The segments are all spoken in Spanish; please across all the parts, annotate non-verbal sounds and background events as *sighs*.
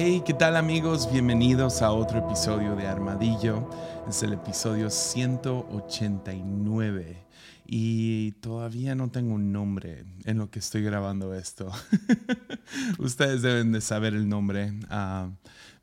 Hey, ¿qué tal amigos? Bienvenidos a otro episodio de Armadillo. Es el episodio 189 y todavía no tengo un nombre en lo que estoy grabando esto. *laughs* Ustedes deben de saber el nombre. Ah,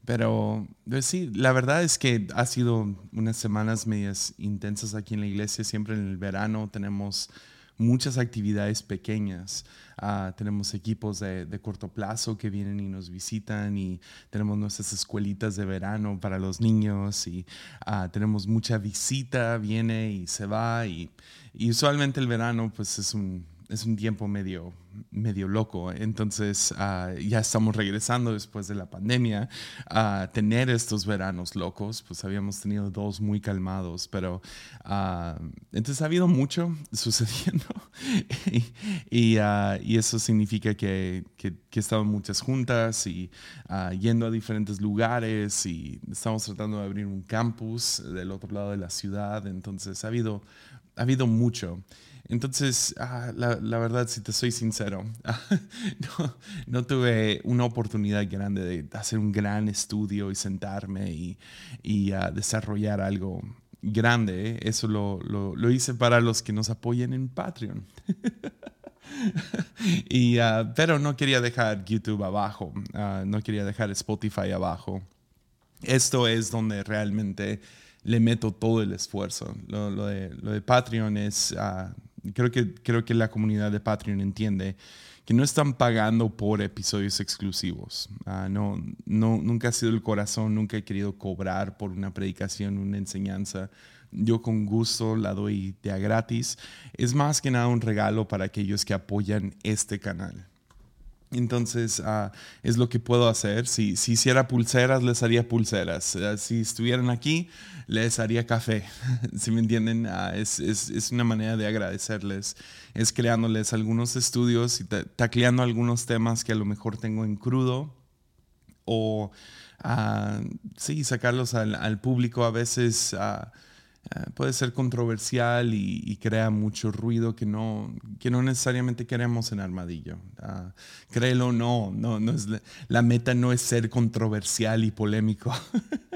pero pues sí, la verdad es que ha sido unas semanas medias intensas aquí en la iglesia. Siempre en el verano tenemos muchas actividades pequeñas. Ah, tenemos equipos de, corto plazo que vienen y nos visitan y tenemos nuestras escuelitas de verano para los niños y ah, tenemos mucha visita, viene y se va y, y usualmente el verano pues es un es un tiempo medio, medio loco. Entonces ah, ya estamos regresando después de la pandemia a tener estos veranos locos. Pues habíamos tenido dos muy calmados, pero uh, entonces ha habido mucho *laughs* sucediendo y, ah, y, eso significa que, que, que, he estado muchas juntas y yendo a diferentes lugares y estamos tratando de abrir un campus del otro lado de la ciudad. Entonces ha habido, ha habido mucho. Entonces, ah, la, verdad, si te soy sincero, *laughs* no, tuve una oportunidad grande de hacer un gran estudio y sentarme y, y uh, desarrollar algo grande. Eso lo, lo, hice para los que nos apoyen en Patreon. *laughs* y, uh, pero no quería dejar YouTube abajo, uh, no quería dejar Spotify abajo. Esto es donde realmente le meto todo el esfuerzo. Lo, de, lo de, Patreon es creo que, creo que la comunidad de Patreon entiende que no están pagando por episodios exclusivos. Ah, no, no, nunca ha sido el corazón, nunca he querido cobrar por una predicación, una enseñanza. Yo con gusto la doy de a gratis. Es más que nada un regalo para aquellos que apoyan este canal. Entonces, uh, es lo que puedo hacer. Si, si, hiciera pulseras, les haría pulseras. Uh, si estuvieran aquí, les haría café. *laughs* si me entienden, uh, es, es, es, una manera de agradecerles. Es creándoles algunos estudios y tacleando algunos temas que a lo mejor tengo en crudo. O, sí, sacarlos al, público a veces eh, puede ser controversial y, crea mucho ruido que no, que no necesariamente queremos en Armadillo. Uh, créelo, no, no, no es, la meta no es ser controversial y polémico.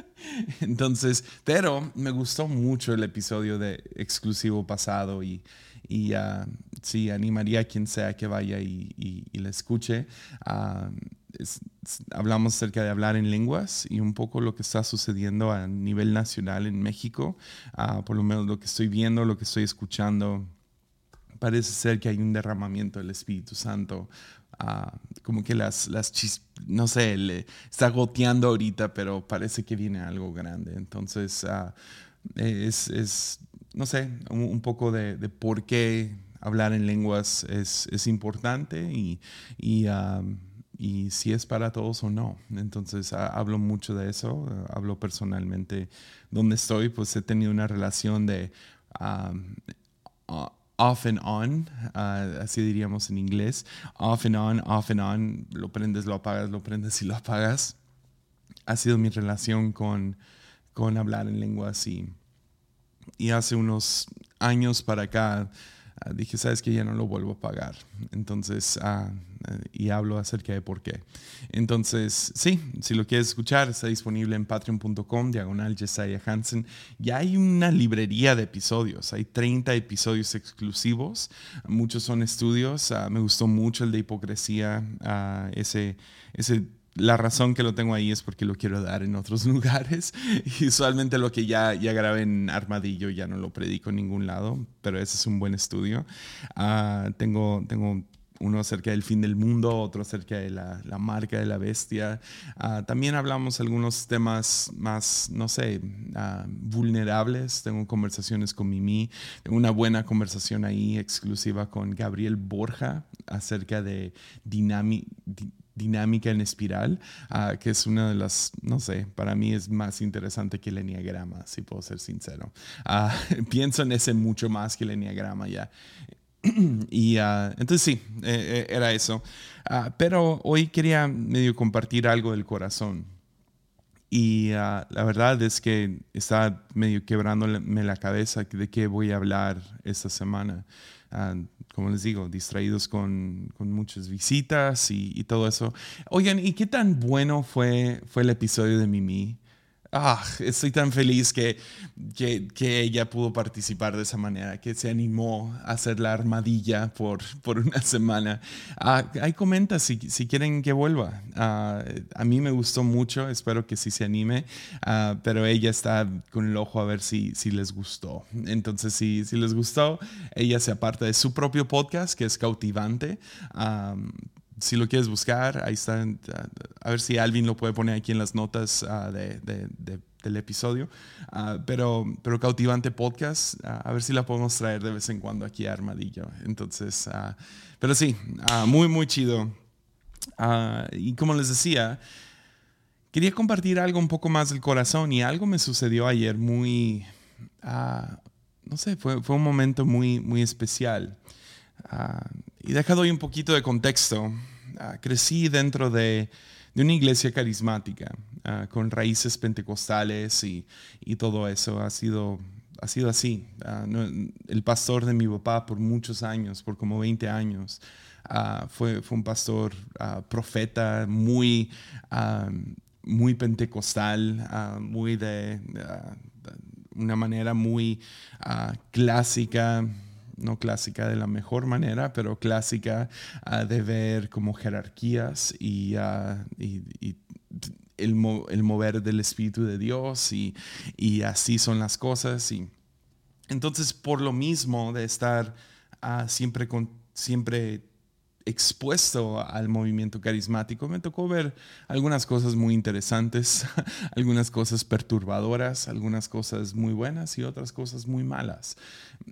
*laughs* Entonces, pero me gustó mucho el episodio de exclusivo pasado y, y uh, sí, animaría a quien sea que vaya y, y, la escuche. Uh, hablamos acerca de hablar en lenguas y un poco lo que está sucediendo a nivel nacional en México, uh, por lo menos lo que estoy viendo, lo que estoy escuchando, parece ser que hay un derramamiento del Espíritu Santo. Uh, como que las, las no sé, le está goteando ahorita, pero parece que viene algo grande. Entonces, uh, es, es, no sé, un, poco de, de, por qué hablar en lenguas es, es importante y, y y si es para todos o no. Entonces hablo mucho de eso, hablo personalmente donde estoy, pues he tenido una relación de um, off and on, uh, así diríamos en inglés, off and on, off and on, lo prendes, lo apagas, lo prendes y lo apagas. Ha sido mi relación con, con hablar en lenguas y, y hace unos años para acá Ah, dije, sabes que ya no lo vuelvo a pagar. Entonces, ah, y hablo acerca de por qué. Entonces, sí, si lo quieres escuchar, está disponible en patreon.com, diagonal Jesiah Hansen. Ya hay una librería de episodios, hay 30 episodios exclusivos, muchos son estudios. Ah, me gustó mucho el de hipocresía, ese, ese la razón que lo tengo ahí es porque lo quiero dar en otros *laughs* lugares. Y usualmente lo que ya, ya grabé en Armadillo ya no lo predico en ningún lado, pero ese es un buen estudio. Uh, tengo, tengo uno acerca del fin del mundo, otro acerca de la, la marca de la bestia. Uh, también hablamos algunos temas más, no sé, uh, vulnerables. Tengo conversaciones con Mimi, tengo una buena conversación ahí exclusiva con Gabriel Borja acerca de dinámica en espiral, ah, que es una de las, no sé, para mí es más interesante que el enneagrama, si puedo ser sincero. Ah, *laughs* pienso en ese mucho más que el enneagrama ya. *clears throat* y uh, entonces sí, eh, eh, era eso. pero hoy quería medio compartir algo del corazón. Y ah, la verdad es que está medio quebrándome la cabeza de qué voy a hablar esta semana. Ah, como les digo, distraídos con, con muchas visitas y, y, todo eso. Oigan, ¿y qué tan bueno fue, fue el episodio de Mimi? Ah, estoy tan feliz que, que, ella pudo participar de esa manera, que se animó a hacer la armadilla por, por una semana. Ah, ahí comenta si, si, quieren que vuelva. Ah, a mí me gustó mucho, espero que sí se anime, ah, pero ella está con el ojo a ver si, si les gustó. Entonces, si, si les gustó, ella se aparta de su propio podcast, que es cautivante si lo quieres buscar, ahí está. A ver si Alvin lo puede poner aquí en las notas uh, de, de, del episodio. Uh, pero, pero Cautivante Podcast, uh, a ver si la podemos traer de vez en cuando aquí a Armadillo. Entonces, pero sí, muy, muy chido. y como les decía, quería compartir algo un poco más del corazón y algo me sucedió ayer muy, no sé, fue, fue un momento muy, muy especial. Y deja doy un poquito de contexto. Ah, crecí dentro de, una iglesia carismática, ah, con raíces pentecostales y, todo eso. Ha sido, ha sido así. Ah, el pastor de mi papá por muchos años, por como 20 años, fue, fue un pastor profeta muy, muy pentecostal, muy de una manera muy clásica no clásica de la mejor manera, pero clásica uh, de ver como jerarquías y, uh, el, mover del Espíritu de Dios y, así son las cosas. Y entonces, por lo mismo de estar uh, siempre, con, siempre expuesto al movimiento carismático, me tocó ver algunas cosas muy interesantes, *laughs* algunas cosas perturbadoras, algunas cosas muy buenas y otras cosas muy malas.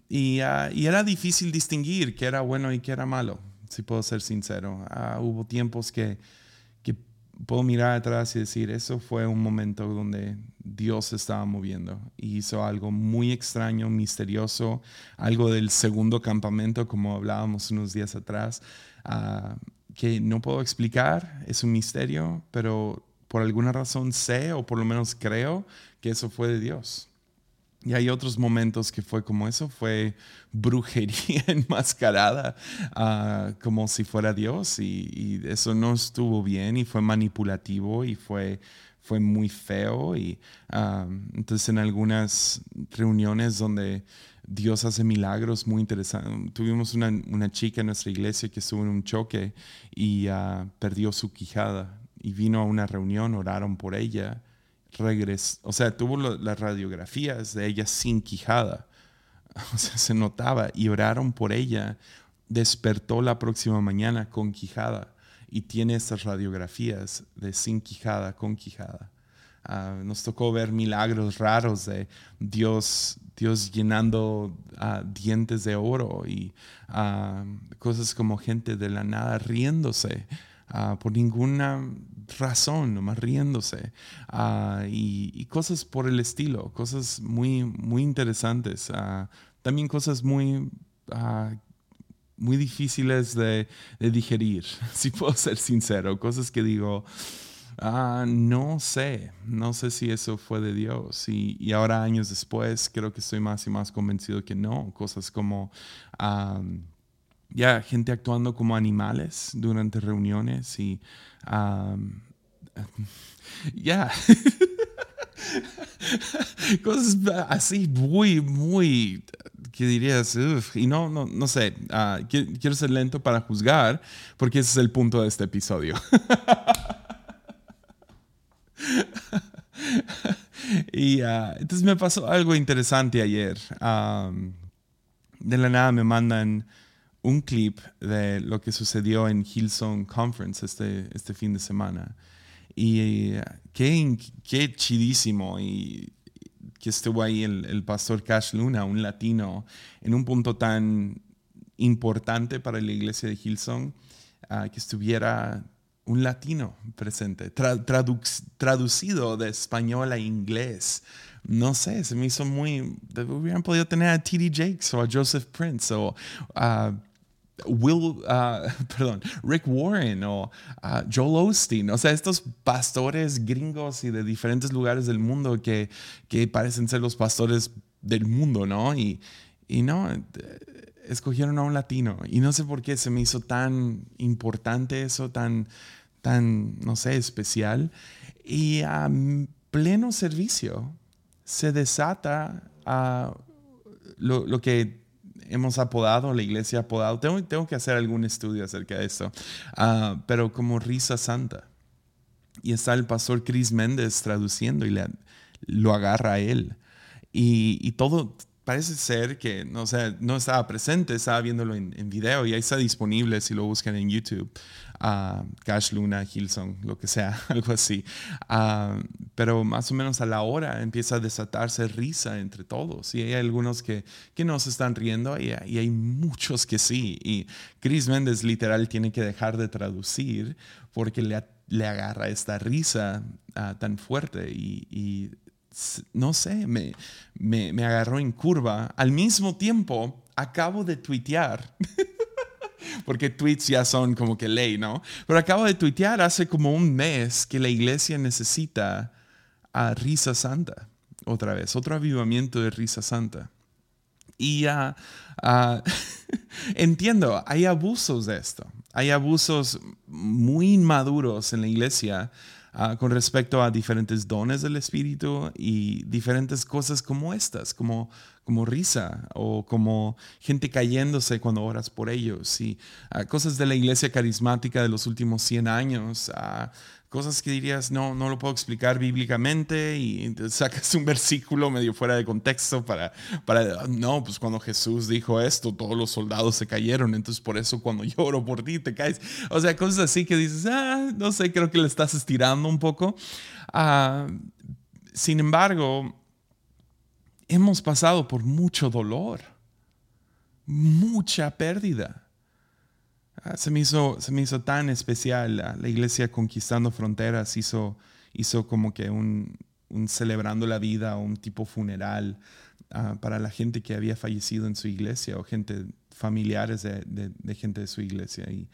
Y, ah, era difícil distinguir qué era bueno y qué era malo, si puedo ser sincero. Ah, hubo tiempos que, que puedo mirar atrás y decir, eso fue un momento donde Dios estaba moviendo y hizo algo muy extraño, misterioso, algo del segundo campamento, como hablábamos unos días atrás, Ah, que no puedo explicar, es un misterio, pero por alguna razón sé o por lo menos creo que eso fue de Dios. Y hay otros momentos que fue como eso, fue brujería *laughs* enmascarada, uh, como si fuera Dios, y, eso no estuvo bien y fue manipulativo y fue, fue muy feo. Y ah, entonces en algunas reuniones donde Dios hace milagros muy interesantes. Tuvimos una, una, chica en nuestra iglesia que estuvo en un choque y uh, perdió su quijada y vino a una reunión, oraron por ella, regresó, o sea, tuvo las radiografías de ella sin quijada, *laughs* o sea, se notaba y oraron por ella, despertó la próxima mañana con quijada y tiene estas radiografías de sin quijada, con quijada. Uh, nos tocó ver milagros raros de Dios Dios llenando uh, dientes de oro y uh, cosas como gente de la nada riéndose uh, por ninguna razón, nomás riéndose y, cosas por el estilo, cosas muy, muy interesantes, también cosas muy muy difíciles de, digerir, *laughs* si puedo ser sincero, cosas que digo, Ah, no sé, no sé si eso fue de Dios. Y, ahora años después creo que estoy más y más convencido que no. Cosas como, ya, gente actuando como animales durante reuniones y, *laughs* ya, *laughs* cosas así muy, muy, ¿qué dirías? y no, no, no sé, ah, quiero ser lento para juzgar porque ese es el punto de este episodio. *laughs* y uh, entonces me pasó algo interesante ayer. de la nada me mandan un clip de lo que sucedió en Hillsong Conference este, este fin de semana. Y qué, qué chidísimo. Y que estuvo ahí el, pastor Cash Luna, un latino, en un punto tan importante para la iglesia de Hillsong, uh, que estuviera un latino presente, traducido de español a inglés. No sé, se me hizo muy... Hubieran podido tener a T.D. Jakes o a Joseph Prince o a Will, uh, *laughs* perdón, Rick Warren o uh, Joel Osteen, o sea, estos pastores gringos y de diferentes lugares del mundo que, que parecen ser los pastores del mundo, ¿no? Y, y no, escogieron a un latino. Y no sé por qué se me hizo tan importante eso, tan, tan no sé, especial. Y a pleno servicio se desata a lo, que hemos apodado, la iglesia ha apodado, tengo, tengo que hacer algún estudio acerca de esto, uh, pero como risa santa. Y está el pastor Chris Méndez traduciendo y le, lo agarra a él. Y, y, todo, parece ser que, no, o sea, no estaba presente, estaba viéndolo en, en, video y ahí está disponible si lo buscan en YouTube. Uh, Cash Luna, Hilson, lo que sea, *laughs* algo así. Uh, pero más o menos a la hora empieza a desatarse risa entre todos. Y hay algunos que, que no se están riendo y, y hay muchos que sí. Y Chris Méndez literal tiene que dejar de traducir porque le, le agarra esta risa uh, tan fuerte y, y no sé, me, me, me, agarró en curva. Al mismo tiempo, acabo de tuitear, *laughs* porque tweets ya son como que ley, ¿no? Pero acabo de tuitear hace como un mes que la iglesia necesita a risa santa, otra vez, otro avivamiento de risa santa. Y uh, *laughs* entiendo, hay abusos de esto, hay abusos muy inmaduros en la iglesia uh, con respecto a diferentes dones del Espíritu y diferentes cosas como estas, como, como risa o como gente cayéndose cuando oras por ellos y uh, cosas de la iglesia carismática de los últimos 100 años. Cosas que dirías, no, no lo puedo explicar bíblicamente y sacas un versículo medio fuera de contexto para, para, no, pues cuando Jesús dijo esto, todos los soldados se cayeron, entonces por eso cuando *laughs* lloro por ti te caes. O sea, cosas así que dices, ah, no sé, creo que le estás estirando un poco. Uh, sin embargo, hemos pasado por mucho dolor, mucha pérdida Ah, se, me hizo, se me hizo tan especial. La, iglesia Conquistando Fronteras hizo, hizo como que un, celebrando la vida, un tipo funeral uh, para la gente que había fallecido en su iglesia o gente familiares de, gente de su iglesia. Y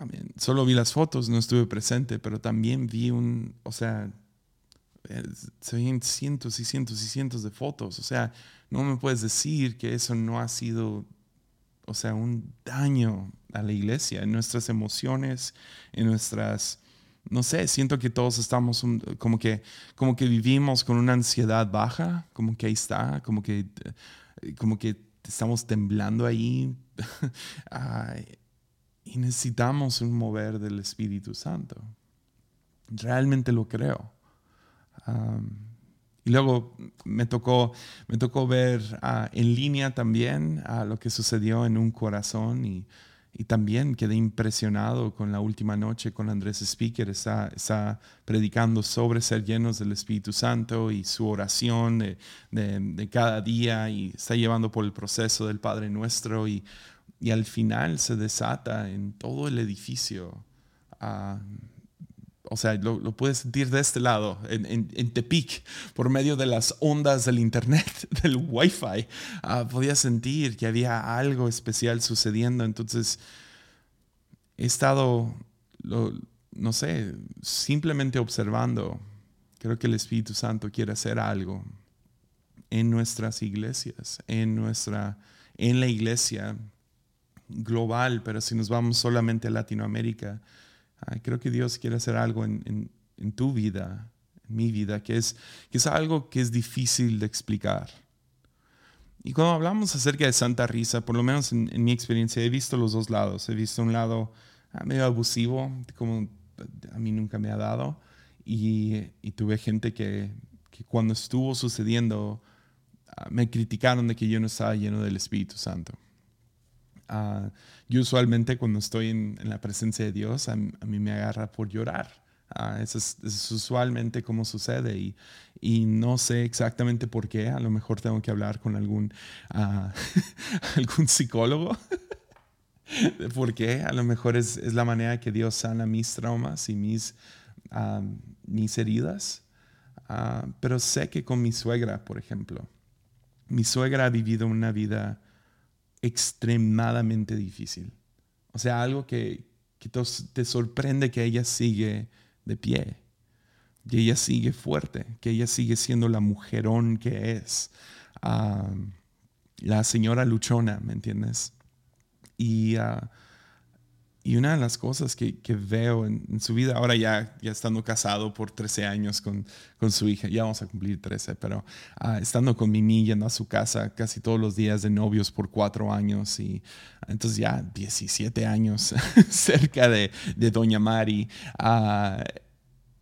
uh, solo vi las fotos, no estuve presente, pero también vi un, o sea, se ven cientos y cientos y cientos de fotos. O sea, no me puedes decir que eso no ha sido o sea, un daño a la iglesia, en nuestras emociones, en nuestras, no sé, siento que todos estamos como, que, como que vivimos con una ansiedad baja, como que ahí está, como que, como que estamos temblando ahí. *laughs* y necesitamos un mover del Espíritu Santo. Realmente lo creo. Y luego me tocó, me tocó ver uh, en línea también uh, lo que sucedió en un corazón y, y, también quedé impresionado con la última noche con Andrés Speaker. Está, está predicando sobre ser llenos del Espíritu Santo y su oración de, de, de, cada día y está llevando por el proceso del Padre Nuestro y, y al final se desata en todo el edificio. Uh, o sea, lo, lo, puedes sentir de este lado, en, en, Tepic, por medio de las ondas del internet, *laughs* del wifi, uh, podías sentir que había algo especial sucediendo. Entonces, he estado, no sé, simplemente observando. Creo que el Espíritu Santo quiere hacer algo en nuestras iglesias, en nuestra, en la iglesia global, pero si nos vamos solamente a Latinoamérica, creo que Dios quiere hacer algo en, en, tu vida, en mi vida, que es, que es algo que es difícil de explicar. Y cuando hablamos acerca de Santa Risa, por lo menos en, en mi experiencia, he visto los dos lados. He visto un lado ah, medio abusivo, como a mí nunca me ha dado, y, y tuve gente que, que, cuando estuvo sucediendo ah, me criticaron de que yo no estaba lleno del Espíritu Santo. Uh, yo usualmente cuando estoy en, en, la presencia de Dios, a, a mí me agarra por llorar. Uh, eso, es, eso, es, usualmente como sucede y, y, no sé exactamente por qué. A lo mejor tengo que hablar con algún, uh, *laughs* algún psicólogo. *laughs* ¿Por qué? A lo mejor es, es, la manera que Dios sana mis traumas y mis, mis heridas. pero sé que con mi suegra, por ejemplo, mi suegra ha vivido una vida extremadamente difícil. O sea, algo que, te sorprende que ella sigue de pie, que ella sigue fuerte, que ella sigue siendo la mujerón que es, ah, la señora luchona, ¿me entiendes? Y ah, y una de las cosas que, veo en, su vida, ahora ya, ya estando casado por 13 años con, con su hija, ya vamos a cumplir 13, pero ah, estando con Mimi, yendo a su casa casi todos los días de novios por cuatro años y entonces ya 17 años *laughs* cerca de, de Doña Mari. Uh,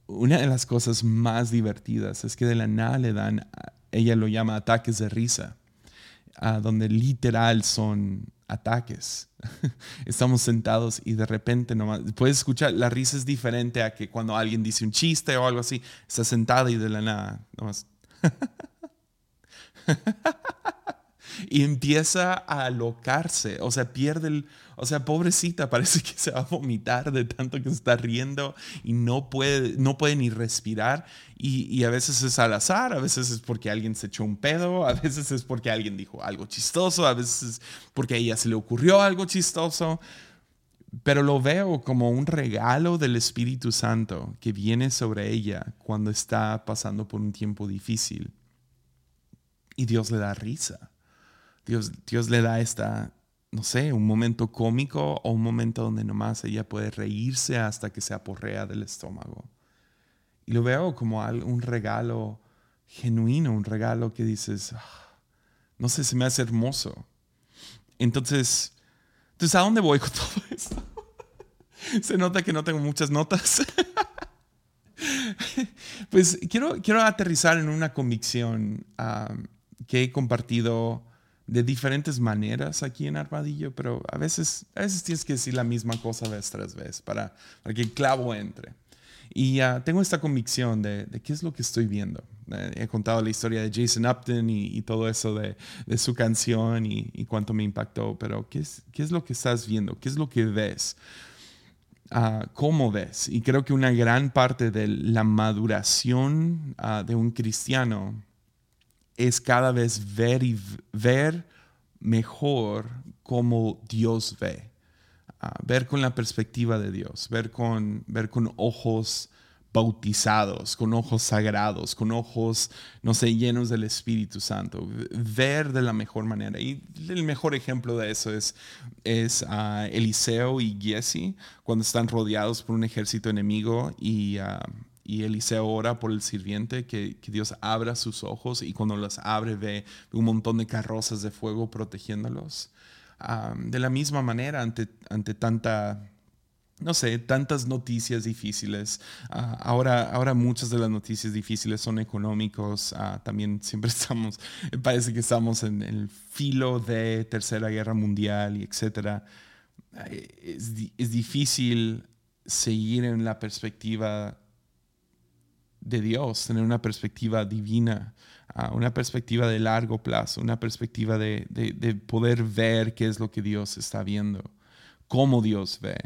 una de las cosas más divertidas es que de la nada le dan, ella lo llama ataques de risa, donde literal son ataques. *laughs* Estamos sentados y de repente nomás, puedes escuchar, la risa es diferente a que cuando alguien dice un chiste o algo así, está sentada y de la nada, nomás. *laughs* y empieza a alocarse, o sea, pierde el, o sea, pobrecita, *laughs* parece que se va a vomitar de tanto que está riendo y no puede, no puede ni respirar. Y, a veces es al azar, a veces es porque alguien se echó un pedo, a veces es porque alguien dijo algo chistoso, a veces es porque a ella se le ocurrió algo chistoso. Pero lo veo como un regalo del Espíritu Santo que viene sobre ella cuando está pasando por un tiempo difícil. Y Dios le da risa. Dios, Dios le da esta, no sé, un momento cómico o un momento donde nomás ella puede reírse hasta que se aporrea del estómago. Y lo veo como un regalo genuino, un regalo que dices, ah, no sé, se me hace hermoso. Entonces, entonces ¿a dónde voy con *laughs* todo esto? se nota que no tengo muchas notas. *laughs* pues quiero, quiero aterrizar en una convicción que he compartido de diferentes maneras aquí en Armadillo, pero a veces, a veces tienes que decir la misma cosa vez tras vez para, para que el clavo entre. Y tengo esta convicción de, de, qué es lo que estoy viendo. Eh, he contado la historia de Jason Upton y, todo eso de, su canción y, y, cuánto me impactó, pero ¿qué es, ¿qué es lo que estás viendo? ¿Qué es lo que ves? Uh, ¿Cómo ves? Y creo que una gran parte de la maduración uh, de un cristiano es cada vez ver y ver mejor cómo Dios ve. Ah, ver con la perspectiva de Dios, ver con, ver con ojos bautizados, con ojos sagrados, con ojos, no sé, llenos del Espíritu Santo, ver de la mejor manera. Y el mejor ejemplo de eso es, es uh, Eliseo y Giesi, cuando están rodeados por un ejército enemigo y, uh, y Eliseo ora por el sirviente, que, Dios abra sus ojos y cuando los abre ve un montón de carrozas de fuego protegiéndolos. de la misma manera, ante, ante tanta, no sé, tantas noticias difíciles. Ah, ahora, ahora muchas de las noticias difíciles son económicos. Ah, también siempre *laughs* estamos, parece que estamos en, el filo de Tercera Guerra Mundial y etcétera. Es, es difícil seguir en la perspectiva de Dios, tener una perspectiva divina, ah, una perspectiva de largo plazo, una perspectiva de, poder ver qué es lo que Dios está viendo, cómo Dios ve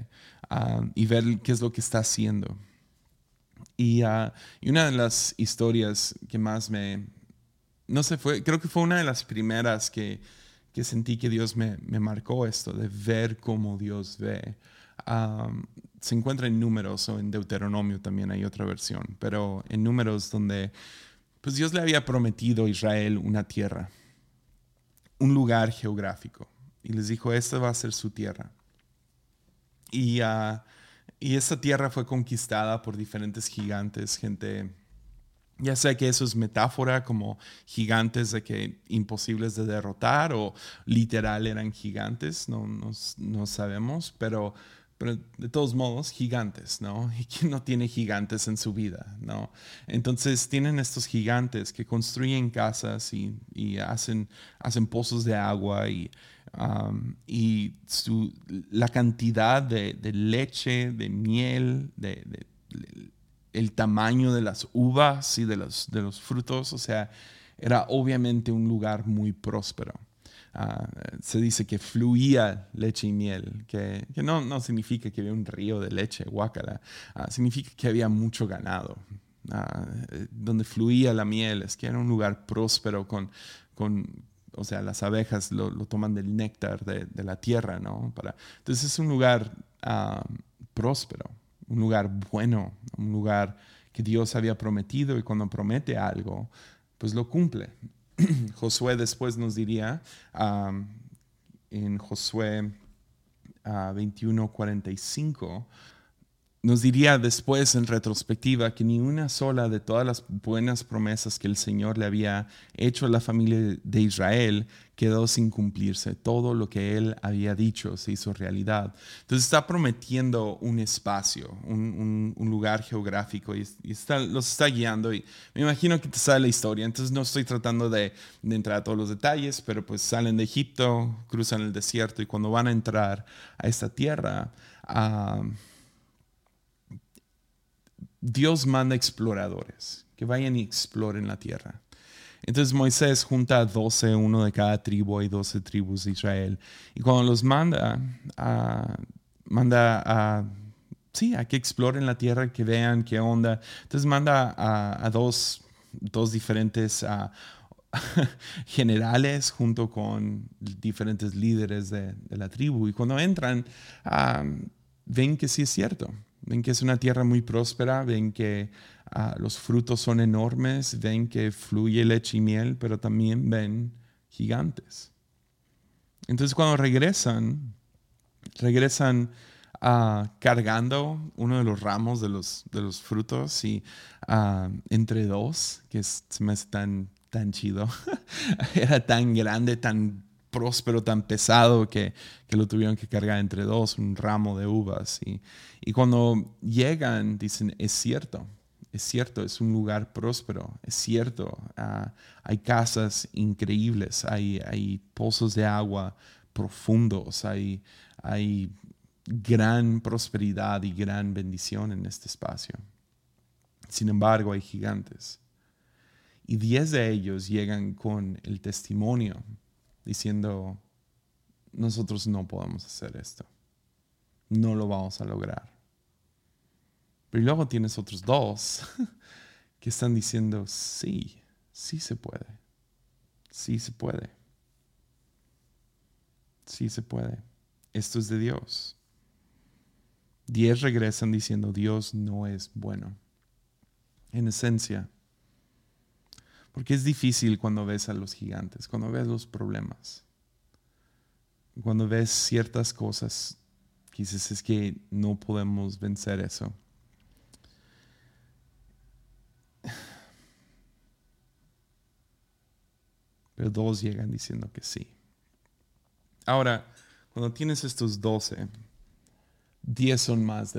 ah, y ver qué es lo que está haciendo. Y, ah, una de las historias que más me, no sé, fue, creo que fue una de las primeras que, sentí que Dios me, me, marcó esto, de ver cómo Dios ve se encuentra en números o en Deuteronomio también hay otra versión, pero en números donde pues Dios le había prometido a Israel una tierra, un lugar geográfico, y les dijo, esta va a ser su tierra. Y, uh, y esa tierra fue conquistada por diferentes gigantes, gente, ya sea que eso es metáfora como gigantes de que imposibles de derrotar o literal eran gigantes, no, no, no sabemos, pero pero de todos modos, gigantes, ¿no? *laughs* ¿Y quién no tiene gigantes en su vida, ¿no? Entonces tienen estos gigantes que construyen casas y, hacen, hacen pozos de agua y, um, y su, la cantidad de, de, leche, de miel, de, de, el tamaño de las uvas y de los, de los frutos, o sea, era obviamente un lugar muy próspero. Ah, se dice que fluía leche y miel, que, no, no, significa que había un río de leche, guacala, ah, significa que había mucho ganado. Ah, donde fluía la miel, es que era un lugar próspero con, con, o sea, las abejas lo, toman del néctar de, la tierra, ¿no? Para, entonces es un lugar próspero, un lugar bueno, un lugar que Dios había prometido y cuando promete algo, pues lo cumple. *clears throat* Josué después nos diría en Josué 21:45, nos diría después en retrospectiva que ni una sola de todas las buenas promesas que el Señor le había hecho a la familia de Israel quedó sin cumplirse. Todo lo que Él había dicho se hizo realidad. Entonces está prometiendo un espacio, un, lugar geográfico y, los está guiando. Y me imagino que te sale la historia. Entonces no estoy tratando de, entrar a todos los detalles, pero pues salen de Egipto, cruzan el desierto y cuando van a entrar a esta tierra... Uh, Dios manda exploradores que vayan y exploren la tierra. Entonces Moisés junta a 12, uno de cada tribu, y 12 tribus de Israel. Y cuando los manda, manda a, sí, a que exploren la tierra, que vean qué onda. Entonces manda a, dos, dos diferentes *laughs* generales junto con diferentes líderes de, la tribu. Y cuando entran, ven que sí es cierto ven que es una tierra muy próspera, ven que ah, los frutos son enormes, ven que fluye leche y miel, pero también ven gigantes. Entonces cuando regresan, regresan ah, cargando uno de los ramos de los, de los frutos y ah, entre dos, que se me hace tan, tan chido, *laughs* era tan grande, tan próspero, tan pesado que, lo tuvieron que cargar entre dos, un ramo de uvas. Y, y cuando llegan, dicen, es cierto, es cierto, es un lugar próspero, es cierto, ah, hay casas increíbles, hay, hay pozos de agua profundos, hay, hay gran prosperidad y gran bendición en este espacio. Sin embargo, hay gigantes. Y diez de ellos llegan con el testimonio diciendo, nosotros no podemos hacer esto, no lo vamos a lograr. Pero luego tienes otros dos *laughs* que están diciendo, sí, sí se puede, sí se puede, sí se puede, esto es de Dios. Diez regresan diciendo, Dios no es bueno. En esencia, porque es difícil cuando ves a los gigantes, cuando ves los problemas, cuando ves ciertas cosas, quizás es que no podemos vencer eso. *sighs* Pero dos llegan diciendo que sí. Ahora, cuando tienes estos doce, diez son más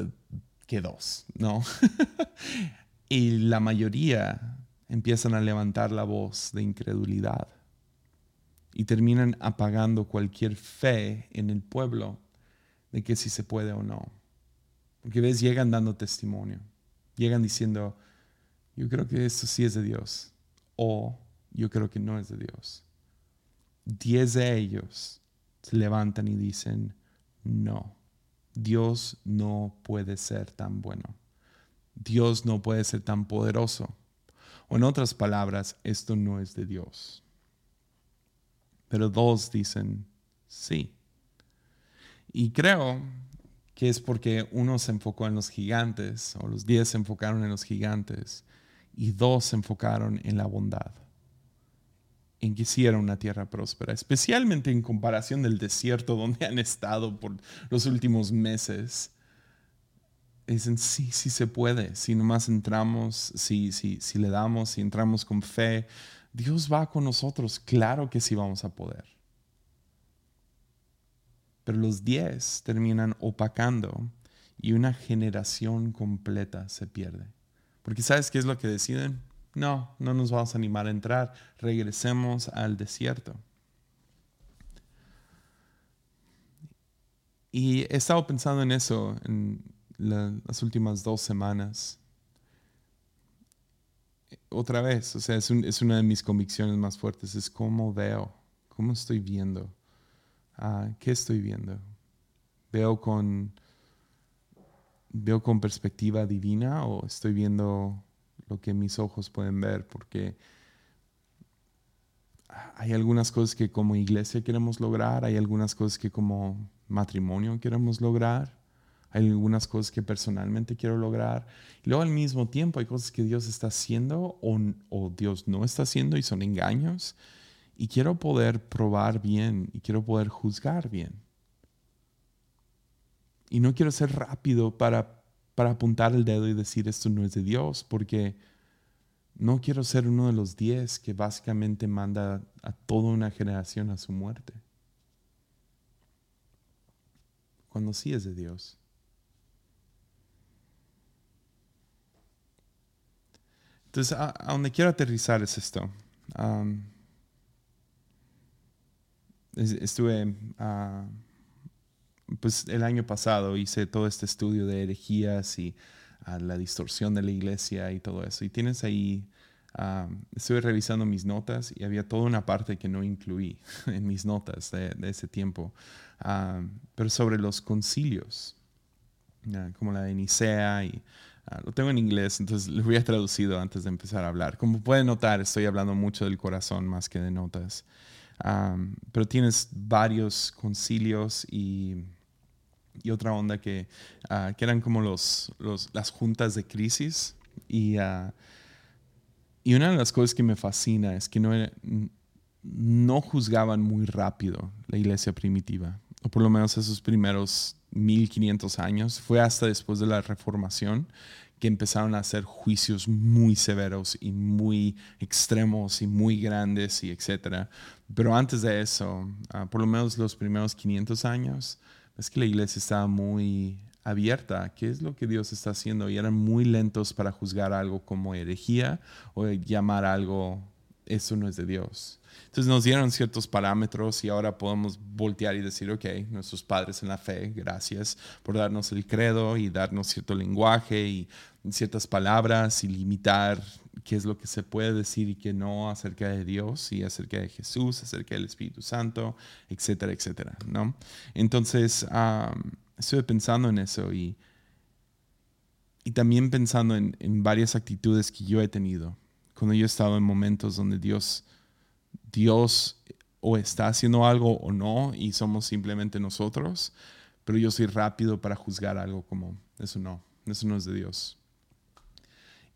que dos, ¿no? *laughs* y la mayoría empiezan a levantar la voz de incredulidad y terminan apagando cualquier fe en el pueblo de que si se puede o no. Porque ves, llegan dando testimonio, llegan diciendo, yo creo que esto sí es de Dios o yo creo que no es de Dios. Diez de ellos se levantan y dicen, no, Dios no puede ser tan bueno. Dios no puede ser tan poderoso en otras palabras, esto no es de Dios. Pero dos dicen sí. Y creo que es porque uno se enfocó en los gigantes, o los diez se enfocaron en los gigantes, y dos se enfocaron en la bondad, en que hiciera una tierra próspera, especialmente en comparación del desierto *laughs* donde han estado por los últimos meses dicen, sí, sí se puede, si nomás entramos, si, si, si le damos, si entramos con fe, Dios va con nosotros, claro que sí vamos a poder. Pero los diez terminan opacando y una generación completa se pierde. Porque ¿sabes qué es lo que deciden? No, no nos vamos a animar a entrar, regresemos al desierto. Y he estado pensando en eso, en, las últimas dos semanas. Otra vez, o sea, es, es, una de mis convicciones más fuertes, es cómo veo, cómo estoy viendo, ah, qué estoy viendo. Veo con, veo con perspectiva divina o estoy viendo lo que mis ojos pueden ver, porque hay algunas cosas que como iglesia queremos lograr, hay algunas cosas que como matrimonio queremos lograr, hay algunas cosas que personalmente quiero lograr. Y luego al mismo tiempo hay cosas que Dios está haciendo o, Dios no está haciendo y son engaños. Y quiero poder probar bien y quiero poder juzgar bien. Y no quiero ser rápido para, para apuntar el dedo y decir esto no es de Dios, porque no quiero ser uno de los diez que básicamente manda a toda una generación a su muerte. Cuando sí es de Dios. Entonces, a, donde quiero aterrizar es esto. estuve, uh, pues el año pasado hice todo este estudio de herejías y a la distorsión de la iglesia y todo eso. Y tienes ahí, estuve revisando mis notas y había toda una parte que no incluí *laughs* en mis notas de, ese tiempo, pero sobre los concilios, como la de Nicea y... lo tengo en inglés, entonces lo voy a traducido antes de empezar a hablar. Como pueden notar, estoy hablando mucho del corazón más que de notas. pero tienes varios concilios y y otra onda que, ah, que eran como los, los, las juntas de crisis. Y, ah, y una de las cosas que me fascina es que no, no juzgaban muy rápido la iglesia primitiva, o por lo menos esos primeros 1500 años. Fue hasta después de la reformación que empezaron a hacer juicios muy severos y muy extremos y muy grandes y etcétera. Pero antes de eso, ah, por lo menos los primeros 500 años, es que la iglesia estaba muy abierta qué es lo que Dios está haciendo y eran muy lentos para juzgar algo como herejía o llamar algo, eso no es de Dios. Entonces nos dieron ciertos parámetros y ahora podemos voltear y decir, ok, nuestros padres en la fe, gracias por darnos el credo y darnos cierto lenguaje y ciertas palabras y limitar qué es lo que se puede decir y qué no acerca de Dios y acerca de Jesús, acerca del Espíritu Santo, etcétera, etcétera, ¿no? Entonces, estuve pensando en eso y, y también pensando en, en, varias actitudes que yo he tenido cuando yo he estado en momentos donde Dios, Dios o está haciendo algo o no y somos simplemente nosotros, pero yo soy rápido para juzgar algo como, eso no, eso no es de Dios.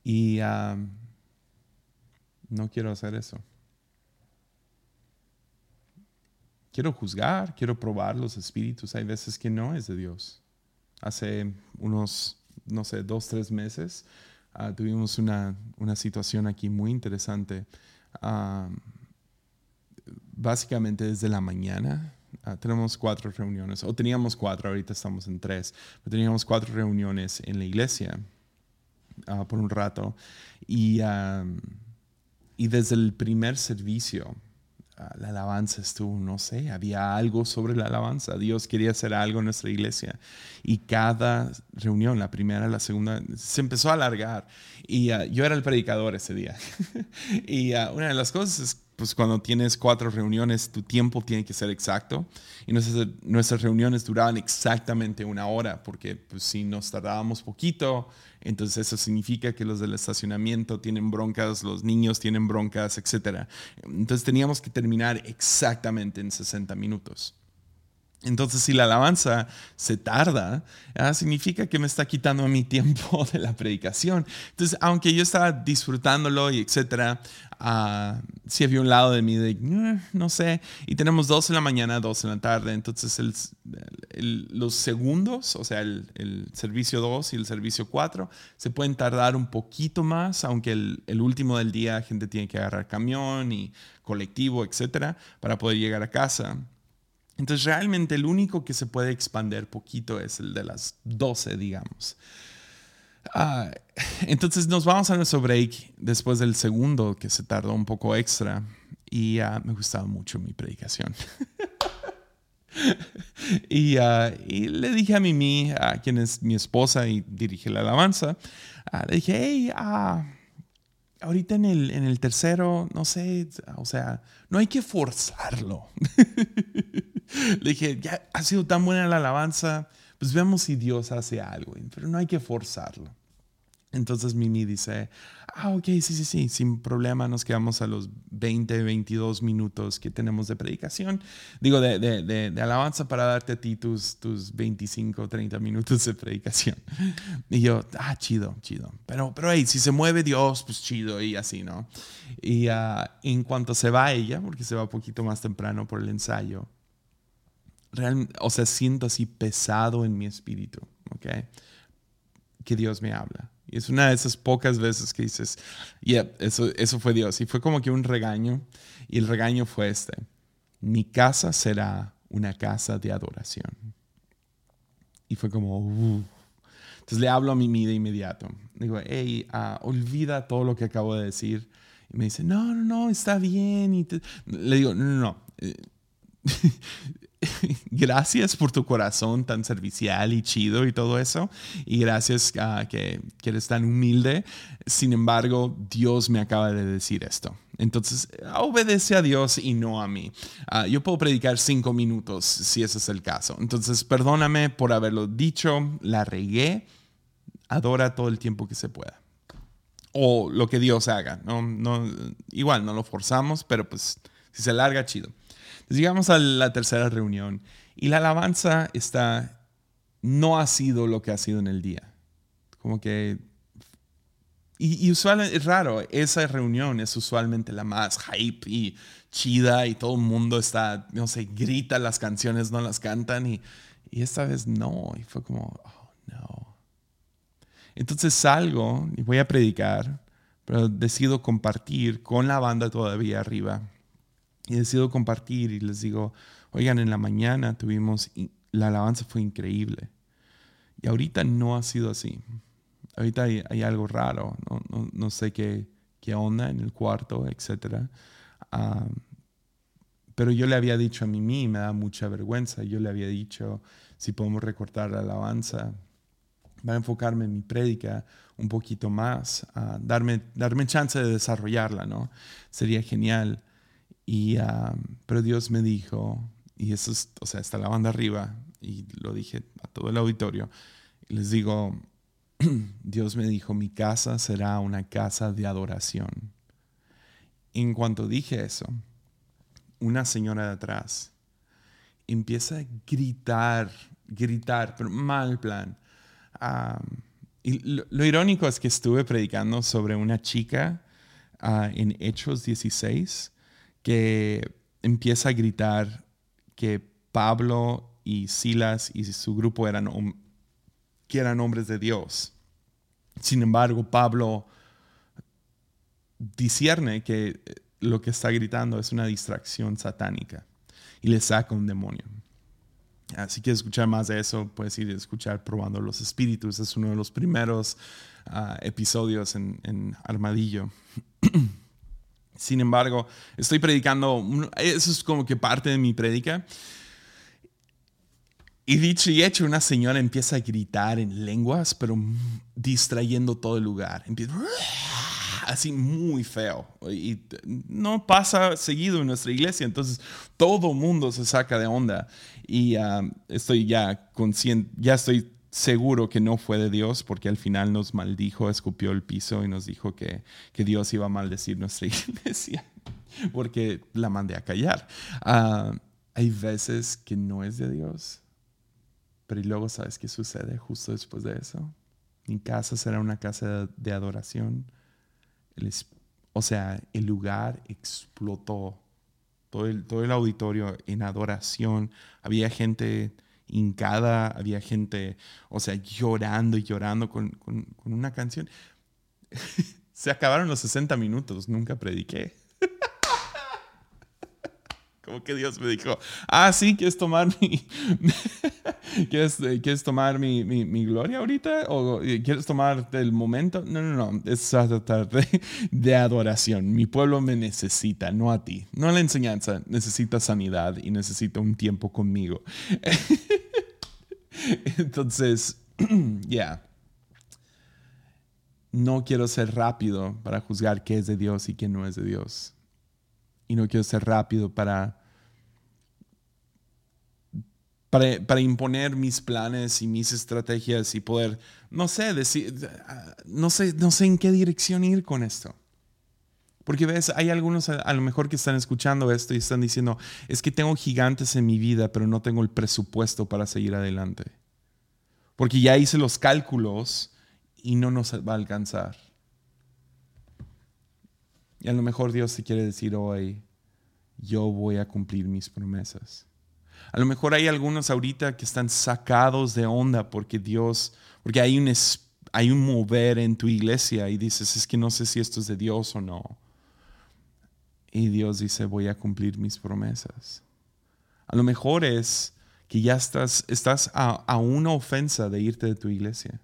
Y no quiero hacer eso. Quiero juzgar, quiero probar los espíritus. Hay veces que no es de Dios. Hace unos, no sé, dos, tres meses ah, tuvimos una, situación aquí muy interesante. Básicamente desde la mañana ah, tenemos cuatro reuniones, o teníamos cuatro, ahorita estamos en tres, pero teníamos cuatro reuniones en la iglesia ah, por un rato. Y y desde el primer servicio, ah, la alabanza estuvo, no sé, había algo sobre la alabanza. Dios quería hacer algo en nuestra iglesia. Y cada reunión, la primera, la segunda, se empezó a alargar. Y yo era el predicador ese día. *laughs* y una de las cosas es, pues cuando tienes cuatro reuniones, tu tiempo tiene que ser exacto. Y nuestras, reuniones duraban exactamente una hora, porque pues, si nos tardábamos poquito, entonces eso significa que los del estacionamiento tienen broncas, los niños tienen broncas, etc. Entonces teníamos que terminar exactamente en 60 minutos. Entonces, si la alabanza se tarda, ah, significa que me está quitando mi tiempo *laughs* de la predicación. Entonces, aunque yo estaba disfrutándolo y etcétera, uh, sí había un lado de mí de, no sé, y tenemos dos en la mañana, dos en la tarde. Entonces, los segundos, o sea, el, servicio 2 y el servicio 4, se pueden tardar un poquito más, aunque el, el último del día, gente tiene que agarrar camión y colectivo, etcétera, para poder llegar a casa. Entonces realmente el único que se puede expander poquito es el de las 12, digamos. Ah, entonces nos vamos a nuestro break después del segundo que se tardó un poco extra y uh, me gustaba mucho mi predicación. *laughs* y, uh, y, le dije a Mimi, a quien es mi esposa y dirige la alabanza, le dije, hey, ahorita en el, en el tercero, no sé, o sea, no hay que forzarlo. *laughs* Le dije, ya ha sido tan buena la alabanza, pues veamos si Dios hace algo, pero no hay que forzarlo. Entonces Mimi dice, ah, ok, sí, sí, sí, sin problema nos quedamos a los 20, 22 minutos que tenemos de predicación, digo, de, alabanza para darte a ti tus, tus 25, 30 minutos de predicación. *laughs* Y yo, ah, chido, chido. Pero, pero hey, si se mueve Dios, pues chido y así, ¿no? Y uh, en cuanto se va ella, porque se va un poquito más temprano por el ensayo, realmente, o sea, siento así pesado en mi espíritu, ¿ok? Que Dios me habla y es una de esas pocas veces que dices, yeah, eso, eso fue Dios. Y fue como que un regaño. Y el regaño fue este. Mi casa será una casa de adoración. Y fue como, uh. Entonces le hablo a mi de inmediato. Digo, hey, uh, olvida todo lo que acabo de decir. Y me dice, no, no, no, está bien. Y le digo, no, no, no. *laughs* *laughs* Gracias por tu corazón tan servicial y chido y todo eso. Y gracias a que, eres tan humilde. Sin embargo, Dios me acaba de decir esto. Entonces, obedece a Dios y no a mí. Ah, yo puedo predicar cinco minutos si ese es el caso. Entonces, perdóname por haberlo dicho, la regué. Adora todo el tiempo que se pueda. O lo que Dios haga. No, no, igual, no lo forzamos, pero pues si se larga, chido llegamos a la tercera reunión y la alabanza está, no ha sido lo que ha sido en el día. Como que... Y, usualmente es raro, esa reunión es usualmente la más hype y chida y todo el mundo está, no sé, grita las canciones, no las cantan y, y esta vez no. Y fue como, oh no. Entonces salgo y voy a predicar, pero decido compartir con la banda todavía arriba y decido compartir y les digo, oigan, en la mañana tuvimos, la alabanza fue increíble. Y ahorita no ha sido así. Ahorita hay, algo raro, no, no, sé qué, qué, onda en el cuarto, etc. pero yo le había dicho a Mimi, me da mucha vergüenza, yo le había dicho, si podemos recortar la alabanza, va a enfocarme en mi prédica un poquito más, a darme, darme chance de desarrollarla, ¿no? Sería genial. Y, pero Dios me dijo, y eso es, o sea, está la banda arriba, y lo dije a todo el auditorio, y les digo, *clears throat* Dios me dijo, mi casa será una casa de adoración. En cuanto dije eso, una señora de atrás empieza a gritar, gritar, pero mal plan. y lo, irónico es que estuve predicando sobre una chica ah, en Hechos 16 que empieza a gritar que Pablo y Silas y su grupo eran, que hombres de Dios. Sin embargo, Pablo discierne que lo que está gritando es una distracción satánica y le saca un demonio. Si quieres escuchar más de eso, puedes ir a escuchar Probando los Espíritus. Es uno de los primeros ah, episodios en, en Armadillo. *clears throat* Sin embargo, estoy predicando, eso es como que parte de mi predica. Y dicho y hecho, una señora empieza a gritar en lenguas, pero distrayendo todo el lugar. Empieza así muy feo. Y no pasa seguido en nuestra iglesia, entonces todo mundo se saca de onda. Y ah, estoy ya consciente, ya estoy seguro que no fue de Dios porque al final nos maldijo, escupió el piso y nos dijo que, que Dios iba a maldecir nuestra *laughs* iglesia porque la mandé a callar. Ah, hay veces que no es de Dios, pero y luego sabes qué sucede justo después de eso. Mi casa será una casa de adoración. o sea, el lugar explotó. Todo el, todo el auditorio en adoración. Había gente hincada, había gente, o sea, llorando y llorando con, con, con una canción. *laughs* Se acabaron los 60 minutos, nunca prediqué. Como que Dios me dijo, ah, sí, ¿quieres tomar mi, *laughs* ¿quieres, ¿quieres, tomar mi, mi, mi, gloria ahorita? ¿O quieres tomar el momento? No, no, no, es tratar de, de, adoración. Mi pueblo me necesita, no a ti. No la enseñanza, necesita sanidad y necesita un tiempo conmigo. *laughs* Entonces, *clears throat* ya. No quiero ser rápido para juzgar qué es de Dios y qué no es de Dios. Y no quiero ser rápido para para, imponer mis planes y mis estrategias y poder, no sé, decir, no sé, no sé en qué dirección ir con esto. Porque ves, hay algunos a, lo mejor que están escuchando esto y están diciendo, es que tengo gigantes en mi vida, pero no tengo el presupuesto para seguir adelante. Porque ya hice los cálculos y no nos va a alcanzar. Y a lo mejor Dios te quiere decir hoy, yo voy a cumplir mis promesas. A lo mejor hay algunos ahorita que están sacados de onda porque Dios, porque hay un, hay un mover en tu iglesia y dices, es que no sé si esto es de Dios o no. Y Dios dice, voy a cumplir mis promesas. A lo mejor es que ya estás, estás a, una ofensa de irte de tu iglesia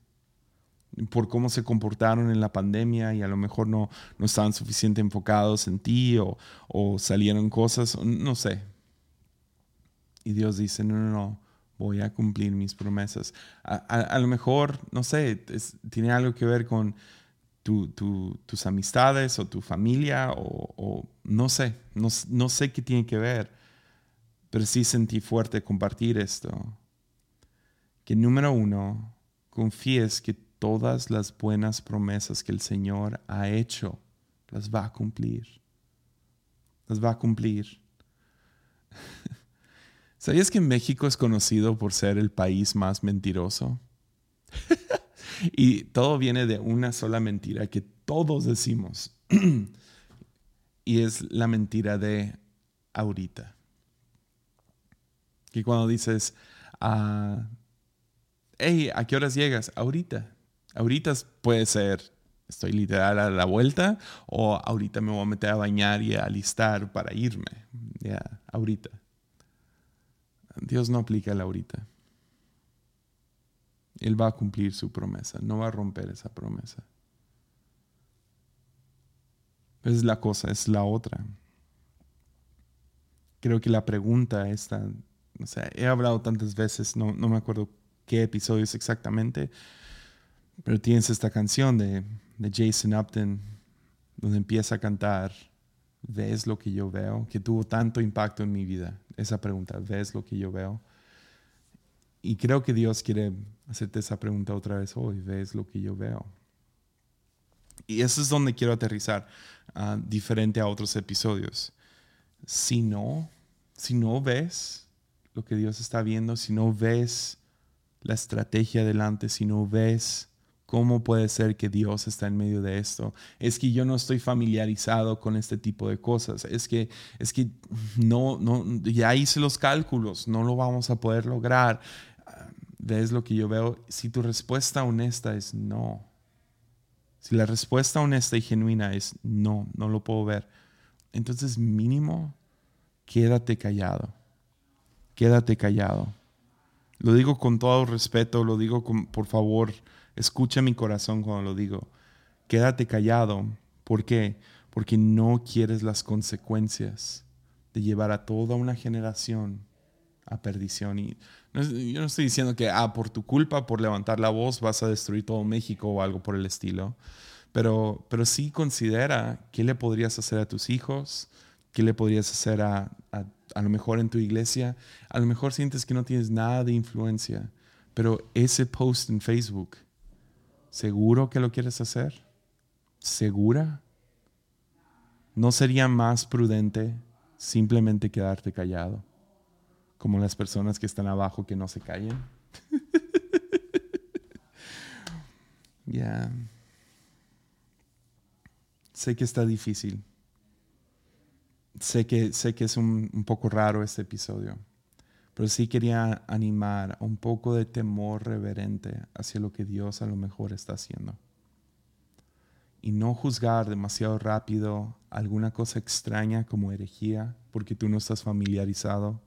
por cómo se comportaron en la pandemia y a lo mejor no, no estaban suficientemente enfocados en ti o salieron cosas, no sé, y Dios dice, no, no, no, voy a cumplir mis promesas. A, lo mejor, no sé, tiene algo que ver con tus amistades o tu familia o, no sé, no, no, sé qué tiene que ver, pero sí sentí fuerte compartir esto. Que número uno, confíes que todas las buenas promesas que el Señor ha hecho, las va a cumplir. Las va a cumplir. *laughs* ¿Sabías que México es conocido por ser el país más mentiroso? *laughs* y todo viene de una sola mentira que todos decimos. *clears throat* y es la mentira de ahorita. Que cuando dices, ah, hey, ¿a qué horas llegas? Ahorita. Ahorita puede ser, estoy literal a la vuelta, o ahorita me voy a meter a bañar y a alistar para irme. Ya, ahorita. Dios no aplica la ahorita. Él va a cumplir su promesa, no va a romper esa promesa. Es la cosa, es la otra. Creo que la pregunta esta, o sea, he hablado tantas veces, no, no me acuerdo qué episodio es exactamente, pero tienes esta canción de, de Jason Upton donde empieza a cantar ¿Ves lo que yo veo? Que tuvo tanto impacto en mi vida. Esa pregunta, ¿ves lo que yo veo? Y creo que Dios quiere hacerte esa pregunta otra vez hoy, ¿ves lo que yo veo? Y eso es donde quiero aterrizar, ah, diferente a otros episodios. Si no, si no ves lo que Dios está viendo, si no ves la estrategia adelante, si no ves ¿Cómo puede ser que Dios está en medio de esto? Es que yo no estoy familiarizado con este tipo de cosas. Es que, es que no, no, ya hice los cálculos, no lo vamos a poder lograr. ¿Ves lo que yo veo? Si tu respuesta honesta es no, si la respuesta honesta y genuina es no, no lo puedo ver, entonces mínimo quédate callado. Quédate callado. Lo digo con todo respeto, lo digo con, por favor Escucha mi corazón cuando lo digo. Quédate callado. ¿Por qué? Porque no quieres las consecuencias de llevar a toda una generación a perdición. Y yo no estoy diciendo que, ah, por tu culpa, por levantar la voz, vas a destruir todo México o algo por el estilo. Pero, pero sí considera qué le podrías hacer a tus hijos, qué le podrías hacer a, a, a lo mejor en tu iglesia. A lo mejor sientes que no tienes nada de influencia, pero ese post en Facebook ¿Seguro que lo quieres hacer? ¿Segura? ¿No sería más prudente simplemente quedarte callado? Como las personas que están abajo que no se callen. *laughs* Ya. Sé que está difícil. Sé que, sé que es un, un poco raro este episodio pero sí quería animar a un poco de temor reverente hacia lo que Dios a lo mejor está haciendo. Y no juzgar demasiado rápido alguna cosa extraña como herejía, porque tú no estás familiarizado.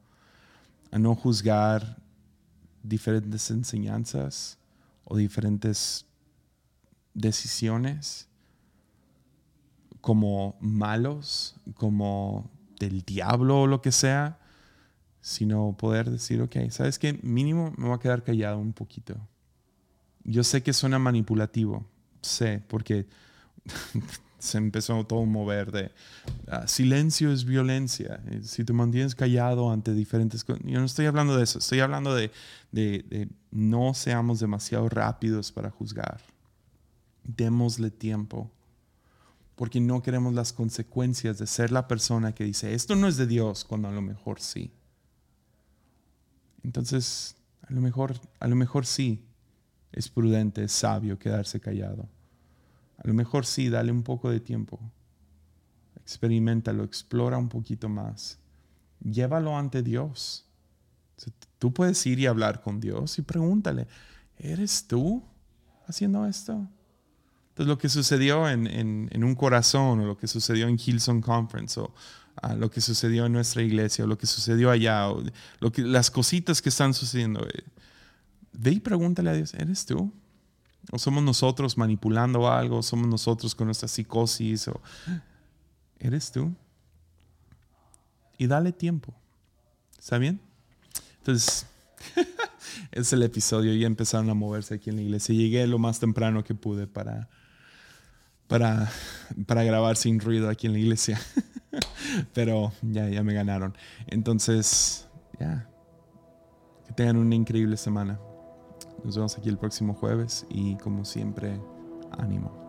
A no juzgar diferentes enseñanzas o diferentes decisiones como malos, como del diablo o lo que sea, sino poder decir, ok, ¿sabes qué? Mínimo me voy a quedar callado un poquito. Yo sé que suena manipulativo, sé, porque *laughs* se empezó todo a mover de ah, silencio es violencia. Eh, si te mantienes callado ante diferentes cosas. Yo no estoy hablando de eso, estoy hablando de, de no seamos demasiado rápidos para juzgar. Démosle tiempo. Porque no queremos las consecuencias de ser la persona que dice, esto no es de Dios, cuando a lo mejor sí. Entonces, a lo mejor, a lo mejor sí es prudente, es sabio quedarse callado. A lo mejor sí, dale un poco de tiempo. Experimentalo, explora un poquito más. Llévalo ante Dios. Tú puedes ir y hablar con Dios y pregúntale, ¿eres tú haciendo esto? Entonces lo que sucedió en, un corazón, o lo que sucedió en Hillsong Conference, o ah, lo que sucedió en nuestra iglesia, o lo que sucedió allá, o lo que, las cositas que están sucediendo, eh, ve y pregúntale a Dios, ¿eres tú? O somos nosotros manipulando algo, somos nosotros con nuestra psicosis, o eres tú. Y dale tiempo. ¿Está bien? Entonces, *laughs* es el episodio. y empezaron a moverse aquí en la iglesia. Llegué lo más temprano que pude para, para, para grabar sin ruido aquí en la iglesia. *laughs* *laughs* Pero ya, ya me ganaron. Entonces, ya. Que tengan una increíble semana. Nos vemos aquí el próximo jueves y como siempre, ánimo.